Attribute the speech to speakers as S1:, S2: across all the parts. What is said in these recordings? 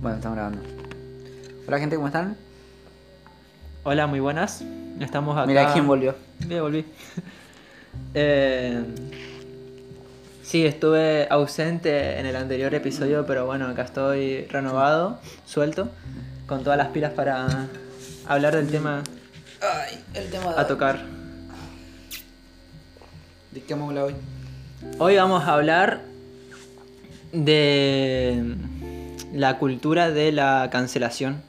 S1: Bueno, estamos grabando. Hola gente, ¿cómo están?
S2: Hola, muy buenas. Estamos acá.
S1: Mira quién volvió.
S2: Ya volví. Eh, sí, estuve ausente en el anterior episodio, pero bueno, acá estoy renovado, suelto, con todas las pilas para hablar del tema
S1: Ay, el tema
S2: a tocar.
S1: ¿De qué vamos a hablar hoy?
S2: Hoy vamos a hablar de la cultura de la cancelación.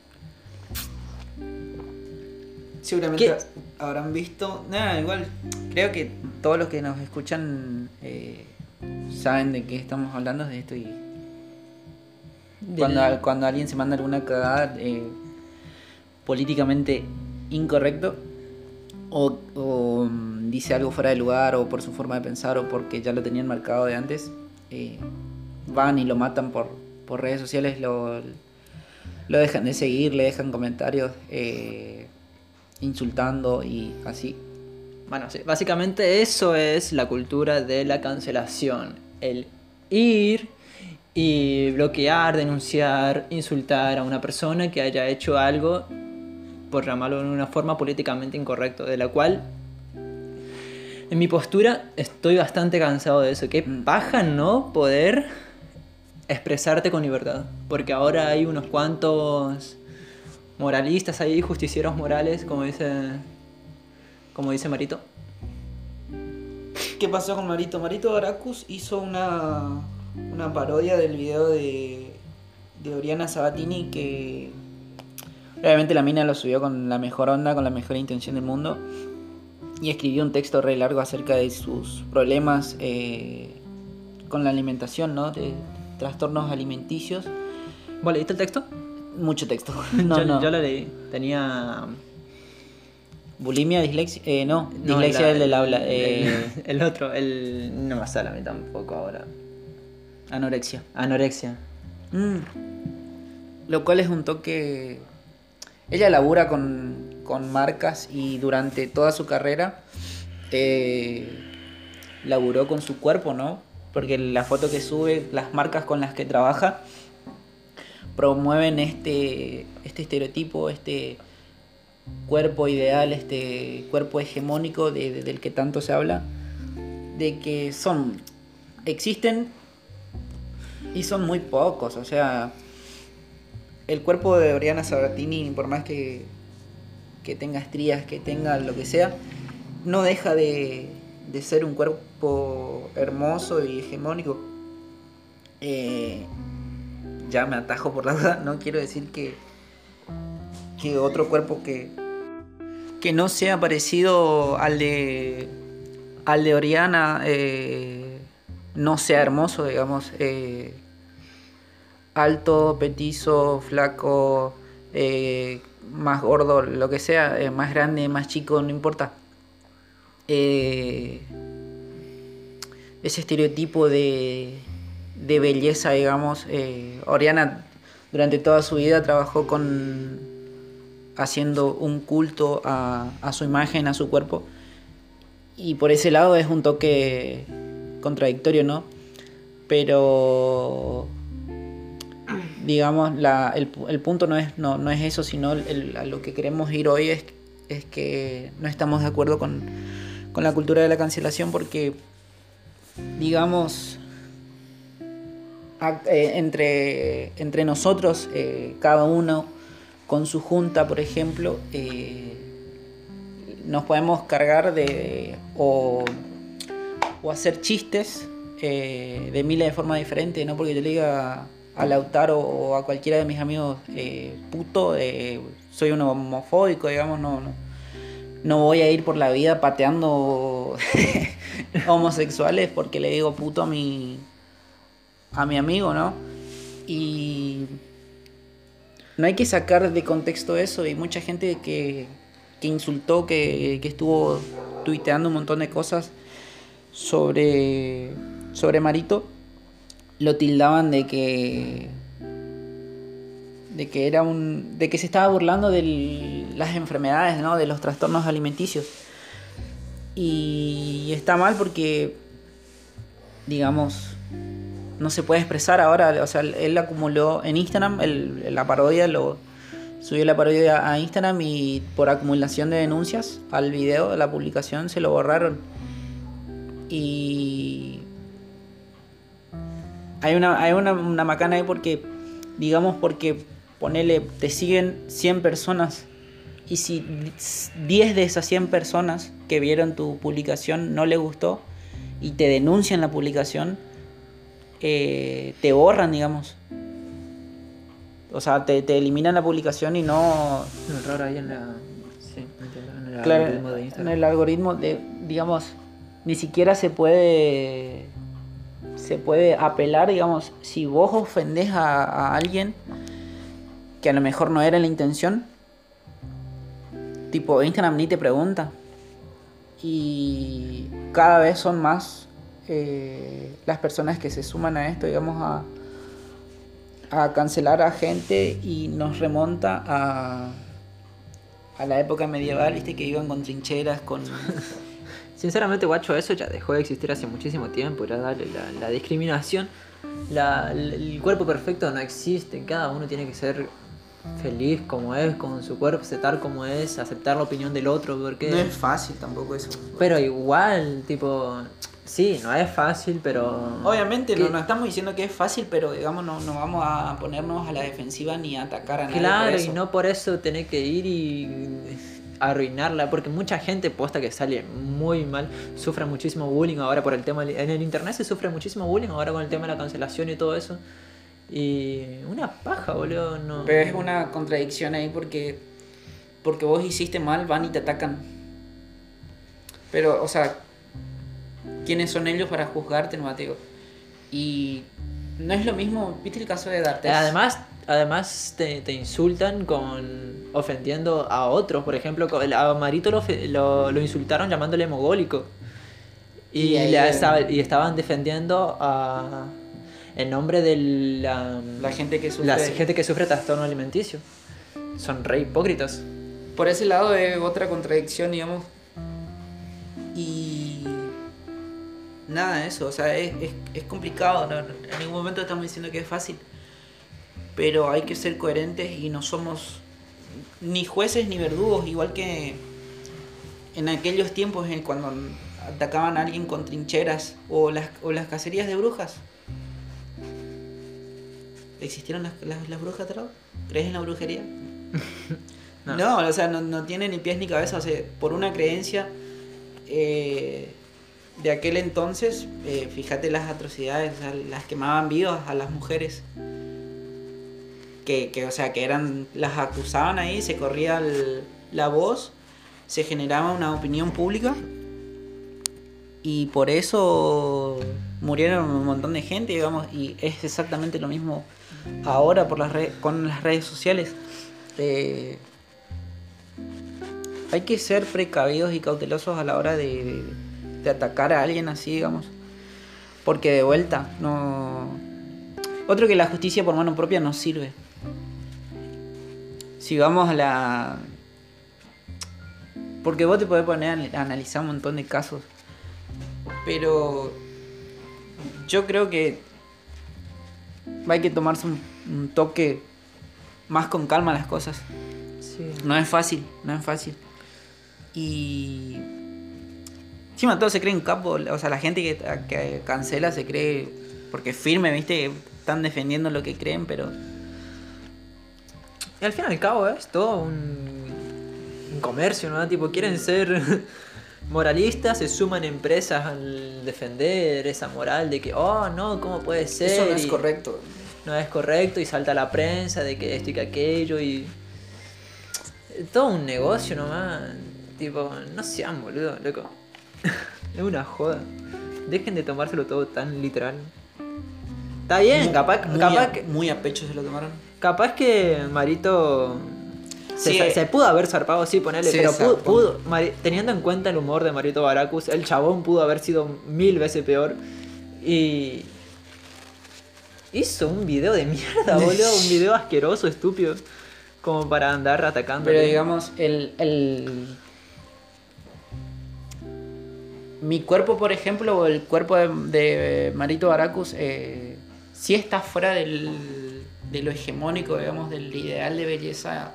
S1: Seguramente
S2: ¿Qué?
S1: habrán visto. Nada, igual. Creo que todos los que nos escuchan eh, saben de qué estamos hablando de esto y. Cuando,
S2: Del-
S1: cuando alguien se manda alguna cagada eh, políticamente incorrecto o, o, mm, dice algo fuera de lugar o por su forma de pensar o porque ya lo tenían marcado de antes, eh, van y lo matan por, por redes sociales, lo, lo dejan de seguir, le dejan comentarios eh, insultando y así.
S2: Bueno, sí, básicamente eso es la cultura de la cancelación. El ir y bloquear, denunciar, insultar a una persona que haya hecho algo, por llamarlo de una forma políticamente incorrecta, de la cual, en mi postura, estoy bastante cansado de eso. Qué
S1: Mm.
S2: paja no poder expresarte con libertad. Porque ahora hay unos cuantos moralistas ahí, justicieros morales, como dice, como dice Marito.
S1: ¿Qué pasó con Marito? Marito Aracus hizo una, una parodia del video de, de Oriana Sabatini que obviamente la mina lo subió con la mejor onda, con la mejor intención del mundo y escribió un texto re largo acerca de sus problemas eh, con la alimentación, ¿no? Trastornos alimenticios.
S2: ¿Vos leíste el texto?
S1: Mucho texto. No,
S2: yo,
S1: no.
S2: yo lo leí. Tenía.
S1: Bulimia, dislexia. Eh, no,
S2: no,
S1: dislexia
S2: la-
S1: el del habla. eh,
S2: El, el otro, el. No me sale a mí tampoco ahora.
S1: anorexia.
S2: Anorexia.
S1: Mm. Lo cual es un toque. Ella labura con, con marcas y durante toda su carrera eh, laburó con su cuerpo, ¿no? Porque la foto que sube, las marcas con las que trabaja, promueven este, este estereotipo, este cuerpo ideal, este cuerpo hegemónico de- de- del que tanto se habla, de que son, existen y son muy pocos, o sea, el cuerpo de Oriana Sabatini, por más que, que tenga estrías, que tenga lo que sea, no deja de, de ser un cuerpo hermoso y hegemónico. Eh, ya me atajo por la duda, no quiero decir que, que otro cuerpo que, que no sea parecido al de, al de Oriana eh, no sea hermoso, digamos. eh, alto, petizo, flaco, más gordo, lo que sea, más grande, más chico, no importa. Ese estereotipo de, de belleza, digamos, eh, Oriana durante toda su vida trabajó con haciendo un culto a, a su imagen, a su cuerpo. Y por ese lado es un toque contradictorio, ¿no? Pero digamos, la, el, el punto no es, no, no es eso, sino a lo que queremos ir hoy es, es que no estamos de acuerdo con, con la cultura de la cancelación porque, digamos, eh, entre, entre nosotros, eh, cada uno con su junta, por ejemplo, eh, nos podemos cargar de o, o hacer chistes de miles de formas diferentes, no porque yo le diga a Lautaro o a cualquiera de mis amigos puto, soy un homofóbico, digamos, no, no, no voy a ir por la vida pateando homosexuales porque le digo puto a mi, a mi amigo, ¿no? Y no hay que sacar de contexto eso y mucha gente que, que insultó, que, que estuvo tuiteando un montón de cosas sobre, sobre Marito, lo tildaban de que de que era un de que se estaba burlando de las enfermedades, ¿no? de los trastornos alimenticios. Y está mal porque digamos no se puede expresar ahora. O sea, él acumuló en Instagram el- la parodia, lo subió la parodia a Instagram y por acumulación de denuncias al video de la publicación se lo borraron. Y hay una, hay una, macana ahí porque, digamos, porque ponele, te siguen 100 personas y si 10 de esas 100 personas que vieron tu publicación no les gustó y te denuncian la publicación, eh, te borran, digamos. O sea, te, te eliminan la publicación y no...
S2: Un error ahí en la. Sí, en el
S1: Claro,
S2: algoritmo de
S1: en
S2: Instagram.
S1: el algoritmo de, digamos, ni siquiera se puede se puede apelar, digamos, si vos ofendés a, a alguien que a lo mejor no era la intención, tipo Instagram ni te pregunta. Y cada vez son más eh, las personas que se suman a esto, digamos, a, a cancelar a gente y nos remonta a, a la época medieval, viste, que iban con trincheras, con...
S2: Sinceramente, guacho, eso ya dejó de existir hace muchísimo tiempo. Ya la, la discriminación, el cuerpo perfecto no existe. Cada uno tiene que ser feliz como es, con su cuerpo, aceptar como es, aceptar la opinión del otro, porque...
S1: No es fácil tampoco eso.
S2: Pero igual, tipo, sí, no es fácil, pero...
S1: Obviamente, no, no estamos diciendo que es fácil, pero digamos, no, no vamos a ponernos a la defensiva ni a atacar a nadie. por
S2: Claro, y no por eso tener que ir y arruinarla, porque mucha gente posta que sale muy mal, sufre muchísimo bullying ahora por el tema, en el internet se sufre muchísimo bullying ahora con el tema de la cancelación y todo eso. Y una paja, boludo, no.
S1: Pero es una contradicción ahí porque porque vos hiciste mal, van y te atacan. Pero, o sea, ¿quiénes son ellos para juzgarte, no Mateo? Y no es lo mismo, ¿viste el caso de D'Artes?
S2: Además, además te, te insultan con ofendiendo a otros, por ejemplo, a Marito lo, lo, lo insultaron llamándole mogólico. Y, le y estaban defendiendo a en nombre de la,
S1: La gente que sufre.
S2: la gente que sufre trastorno alimenticio. Son re hipócritas.
S1: Por ese lado es otra contradicción, digamos. Y. Nada, eso, o sea, es, es, es complicado. ¿no? En ningún momento estamos diciendo que es fácil. Pero hay que ser coherentes y no somos ni jueces ni verdugos, igual que en aquellos tiempos en cuando atacaban a alguien con trincheras o las, o las cacerías de brujas. ¿Existieron las, las, las brujas, Trau? ¿Crees en la brujería?
S2: No.
S1: No, o sea, no, no tiene ni pies ni cabeza. O sea, por una creencia eh, de aquel entonces, eh, fíjate las atrocidades, o sea, las quemaban vivas a las mujeres. Que, que, o sea, que eran, las acusaban ahí, se corría el- la voz, se generaba una opinión pública y por eso murieron un montón de gente, digamos, y es exactamente lo mismo ahora por las con las redes sociales. Eh, hay que ser precavidos y cautelosos a la hora de, de- de atacar a alguien así, digamos. Porque de vuelta, no. Otro que la justicia por mano propia no sirve. Si vamos a la. Porque vos te podés poner a analizar un montón de casos. Pero. Yo creo que. Hay que tomarse un, un toque más con calma las cosas.
S2: Sí.
S1: No es fácil, no es fácil. Y. Encima todo se cree en capo, o sea, la gente que, que cancela se cree. Porque es firme, viste, están defendiendo lo que creen, pero.
S2: Y al fin y al cabo es todo un, un comercio, ¿no? Tipo, quieren ser moralistas, se suman empresas al defender esa moral de que, oh, no, ¿cómo puede ser?
S1: Eso no es correcto.
S2: No es correcto y salta la prensa de que esto y que aquello y... Todo un negocio nomás. Tipo, no sean boludo, loco. es una joda. Dejen de tomárselo todo tan literal. Está bien, capaz,
S1: muy,
S2: capaz,
S1: a,
S2: que,
S1: muy a pecho se lo tomaron.
S2: capaz que Marito
S1: Sí,
S2: se-
S1: eh.
S2: se pudo haber zarpado, sí, ponerle,
S1: Sí,
S2: pero pudo, teniendo en cuenta el humor de Marito Baracus, el chabón pudo haber sido mil veces peor. Y hizo un video de mierda, boludo, un video asqueroso, estúpido, como para andar atacando.
S1: Pero digamos, el, el. Mi cuerpo, por ejemplo, o el cuerpo de, de Marito Baracus, eh, sí está fuera del, de lo hegemónico, digamos, del ideal de belleza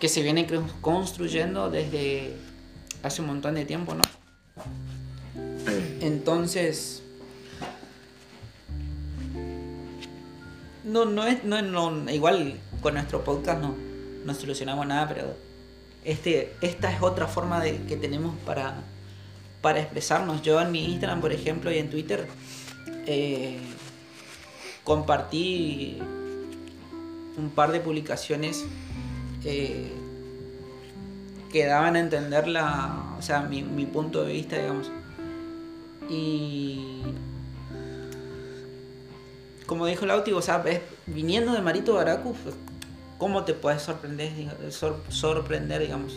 S1: que se viene construyendo desde hace un montón de tiempo, ¿no? Entonces, no, no es, no, no, igual con nuestro podcast no, no solucionamos nada, pero este, esta es otra forma de, que tenemos para, para expresarnos. Yo en mi Instagram, por ejemplo, y en Twitter, eh, compartí un par de publicaciones eh, que daban a entender la, o sea, mi, mi punto de vista, digamos. Y como dijo Lauti, o sea, ves, viniendo de Marito Baracu, pues, ¿cómo te puedes sorprender, sor- sorprender, digamos?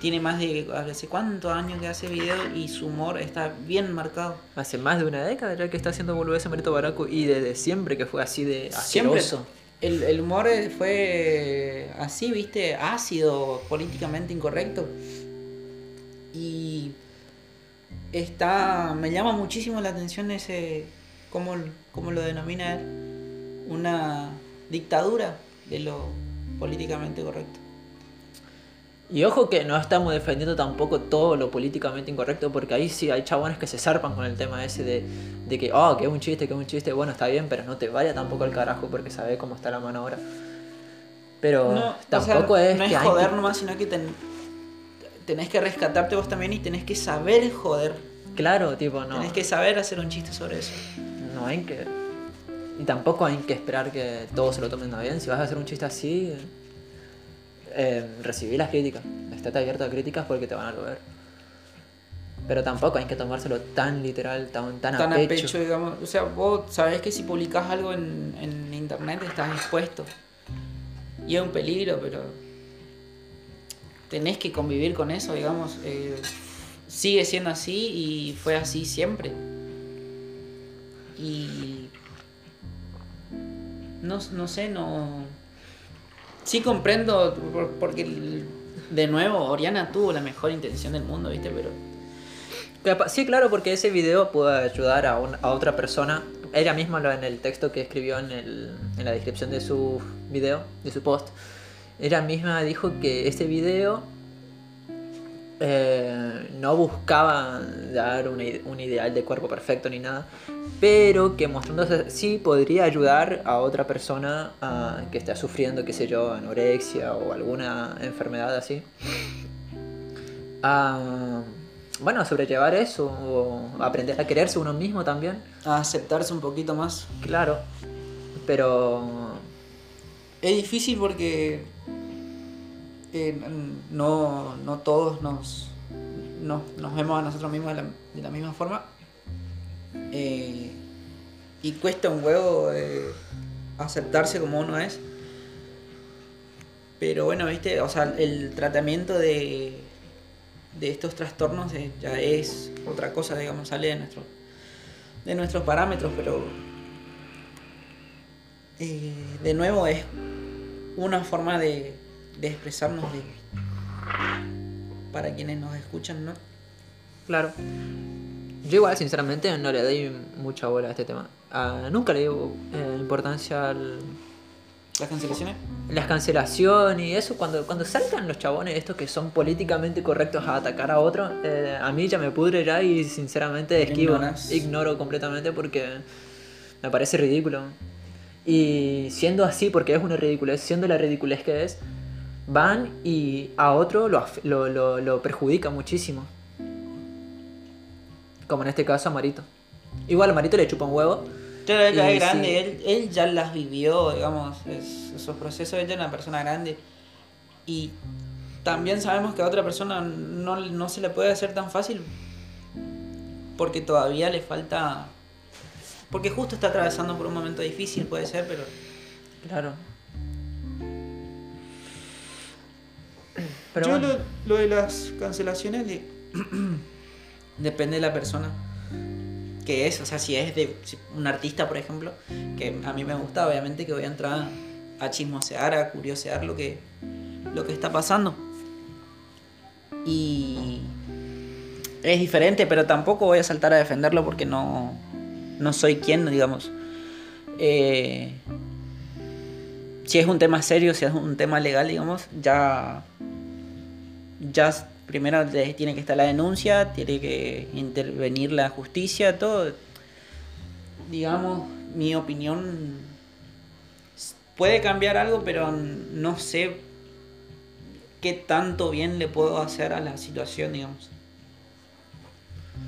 S1: Tiene más de, ¿hace cuántos años que hace video y su humor está bien marcado.
S2: Hace más de una década ya que está haciendo boludez Marito Baracu y desde siempre que fue así de
S1: Siempre. El, el humor fue así, viste, ácido, políticamente incorrecto. Y está. Me llama muchísimo la atención ese. ¿Cómo, cómo lo denomina él? Una dictadura de lo políticamente correcto.
S2: Y ojo que no estamos defendiendo tampoco todo lo políticamente incorrecto, porque ahí sí hay chabones que se zarpan con el tema ese de, de que, oh, que es un chiste, que es un chiste, bueno, está bien, pero no te vaya tampoco al carajo porque sabes cómo está la mano ahora. Pero
S1: No, o
S2: tampoco
S1: sea,
S2: es
S1: no
S2: que
S1: es
S2: hay
S1: joder
S2: que-
S1: nomás, sino que ten- tenés que rescatarte vos también y tenés que saber joder.
S2: Claro, tipo, no.
S1: Tenés que saber hacer un chiste sobre eso.
S2: No hay que. Y tampoco hay que esperar que todos se lo tomen a bien. Si vas a hacer un chiste así, eh, recibí las críticas. Estate abierto a críticas porque te van a ver. Pero tampoco hay que tomárselo tan literal, tan, tan,
S1: tan
S2: a pecho.
S1: digamos. O sea, vos sabés que si publicás algo en, en internet estás expuesto. Y es un peligro, pero tenés que convivir con eso, digamos. eh, sigue siendo así y fue así siempre. Y no, no sé, no... Sí comprendo, por- porque de nuevo, Oriana tuvo la mejor intención del mundo, ¿viste? Pero
S2: Sí, claro, porque ese video puede ayudar a, a otra persona. Ella misma lo en el texto que escribió en, el- en la descripción de su video, de su post. Ella misma dijo que ese video eh, no buscaba dar un, ide- un ideal de cuerpo perfecto ni nada, pero que mostrándose así podría ayudar a otra persona a- que está sufriendo, qué sé yo, anorexia o alguna enfermedad así. A, bueno, a sobrellevar eso o aprender a quererse uno mismo también.
S1: a aceptarse un poquito más.
S2: Claro, pero
S1: Es difícil porque n- no, no todos nos, nos, nos vemos a nosotros mismos de la, de la misma forma. Eh, y cuesta un huevo eh, aceptarse como uno es. Pero bueno, viste, o sea, el tratamiento de, de estos trastornos ya es otra cosa, digamos, sale de, nuestro, de nuestros parámetros, pero eh, de nuevo es una forma de, de expresarnos de, para quienes nos escuchan, ¿no?
S2: Claro. Yo igual, sinceramente, no le doy mucha bola a este tema. Ah, nunca le digo eh, importancia al...
S1: Las cancelaciones.
S2: Las cancelaciones y eso, cuando, cuando saltan los chabones estos que son políticamente correctos a atacar a otro, eh, a mí ya me pudre ya y sinceramente esquivo,
S1: Ignoras.
S2: ignoro completamente porque me parece ridículo. Y siendo así, porque es una ridiculez, siendo la ridiculez que es, van y a otro lo, lo, lo, lo perjudica muchísimo. Como en este caso a Marito. Igual a Marito le chupa un huevo.
S1: Ya, ya
S2: Y
S1: es grande,
S2: sí.
S1: él, él ya las vivió, digamos, es- esos procesos, ella es una persona grande. Y también sabemos que a otra persona no, no se le puede hacer tan fácil porque todavía le falta... Porque justo está atravesando por un momento difícil, puede ser, pero
S2: Claro. Pero
S1: Yo
S2: bueno.
S1: lo, lo de las cancelaciones de- depende de la persona que es, o sea, si es de si- un artista, por ejemplo, que a mí me gusta, obviamente que voy a entrar a chismosear, a curiosear lo que, lo que está pasando. Y es diferente, pero tampoco voy a saltar a defenderlo porque no, no soy quien, digamos. eh, si es un tema serio, si es un tema legal, digamos, ya, ya primero tiene que estar la denuncia, tiene que intervenir la justicia, todo. Digamos, mi opinión puede cambiar algo, pero no sé qué tanto bien le puedo hacer a la situación, digamos.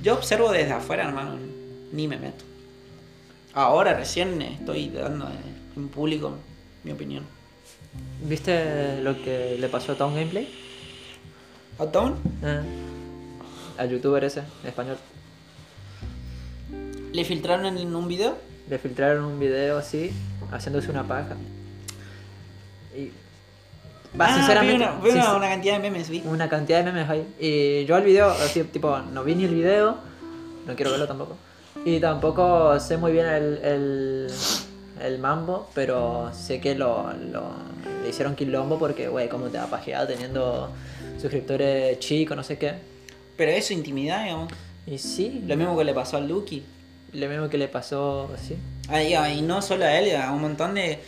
S1: Yo observo desde afuera, hermano, ni me meto. Ahora recién estoy dando en público mi opinión.
S2: ¿Viste lo que le pasó a Town Gameplay?
S1: ¿A Tone?
S2: Eh, al youtuber ese, en español.
S1: ¿Le filtraron en un video?
S2: Le filtraron un video así, haciéndose una paja. Y. Va,
S1: Ah,
S2: sinceramente.
S1: vi una, cantidad de memes, vi.
S2: una cantidad de memes ahí. Y yo al video, así, tipo, no vi ni el video, no quiero verlo tampoco. Y tampoco sé muy bien el, el, el mambo, pero sé que lo, lo- le hicieron quilombo porque, güey, ¿cómo te va a pajear teniendo suscriptores chicos, no sé qué?
S1: Pero es su intimidad, digamos.
S2: Y sí,
S1: Lo mismo que le pasó al Lucky.
S2: lo mismo que le pasó, sí.
S1: Ah, y, ah, y no solo a él, a un montón de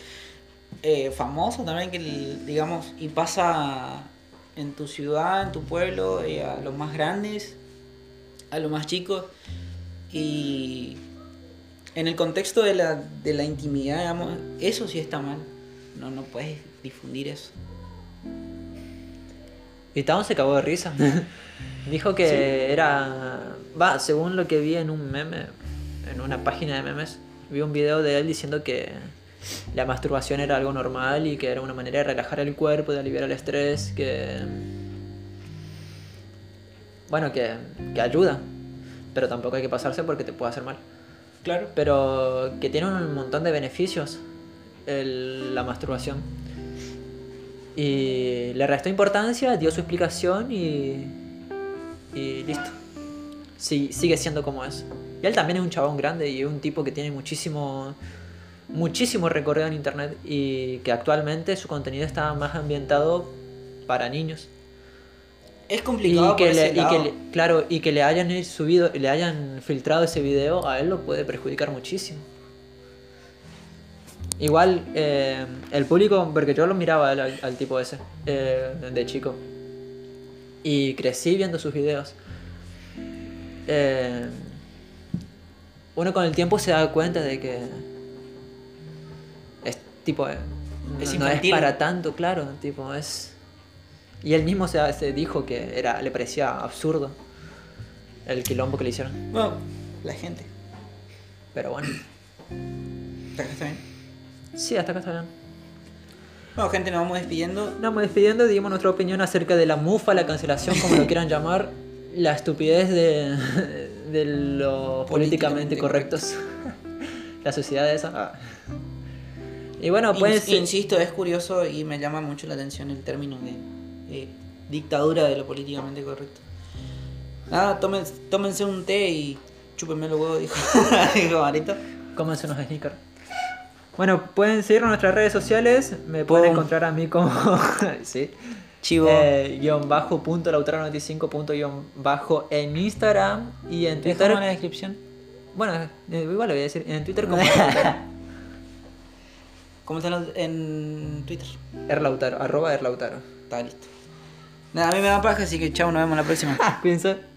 S1: eh, famosos también que, digamos, y pasa en tu ciudad, en tu pueblo, eh, a los más grandes, a los más chicos. Y en el contexto de la, de la intimidad, digamos, eso sí está mal. No, no puedes difundir eso.
S2: Y Town se cagó de risa. Dijo que era. Va, según lo que vi en un meme, en una página de memes, vi un video de él diciendo que la masturbación era algo normal y que era una manera de relajar el cuerpo, de aliviar el estrés, que. Bueno, que, que ayuda. Pero tampoco hay que pasarse porque te puede hacer mal.
S1: Claro.
S2: Pero que tiene un montón de beneficios la masturbación. Y le restó importancia, dio su explicación y. Y listo. Sí, sigue siendo como es. Y él también es un chabón grande y es un tipo que tiene muchísimo. Muchísimo recorrido en internet y que actualmente su contenido está más ambientado para niños.
S1: Es
S2: Y
S1: complicado
S2: que,
S1: por
S2: le,
S1: ese
S2: y que le- claro, y que le hayan subido, le hayan filtrado ese video, a él lo puede perjudicar muchísimo. Igual, eh, el público, porque yo lo miraba al, al tipo ese, eh, de chico. Y crecí viendo sus videos. Eh, uno con el tiempo se da cuenta de que es tipo eh, no-
S1: Es
S2: no es para tanto, claro, tipo es y él mismo se, se dijo que era le parecía absurdo el quilombo que le hicieron,
S1: Bueno, la gente.
S2: pero bueno,
S1: Está acá, está bien.
S2: sí, hasta acá está bien.
S1: Bueno, gente, nos vamos despidiendo.
S2: Nos vamos despidiendo, digamos nuestra opinión acerca de la mufa, la cancelación, como lo quieran llamar, la estupidez de, de los políticamente
S1: Políticamente
S2: correctos. la sociedad esa. ah. Y bueno, pues...
S1: Insisto, es curioso y me llama mucho la atención el término de eh, dictadura de lo políticamente correcto. Nada, tomen, tómense un té y chúpenme los huevos, dijo, dijo Marito.
S2: Cómense unos sneakers. Bueno, pueden seguirnos en nuestras redes sociales. Me pueden
S1: Pum.
S2: encontrar a mí como. sí.
S1: Chivo.
S2: Eh, guion bajo punto lautaro 95 punto guion bajo en Instagram y en Twitter.
S1: En la descripción.
S2: Bueno, eh, igual lo voy a decir. En Twitter como.
S1: ¿Cómo están en Twitter?
S2: Erlautaro, arroba Erlautaro.
S1: Está listo. Nada, a mí me da paja, así que chao, nos vemos la próxima.
S2: Cuídense.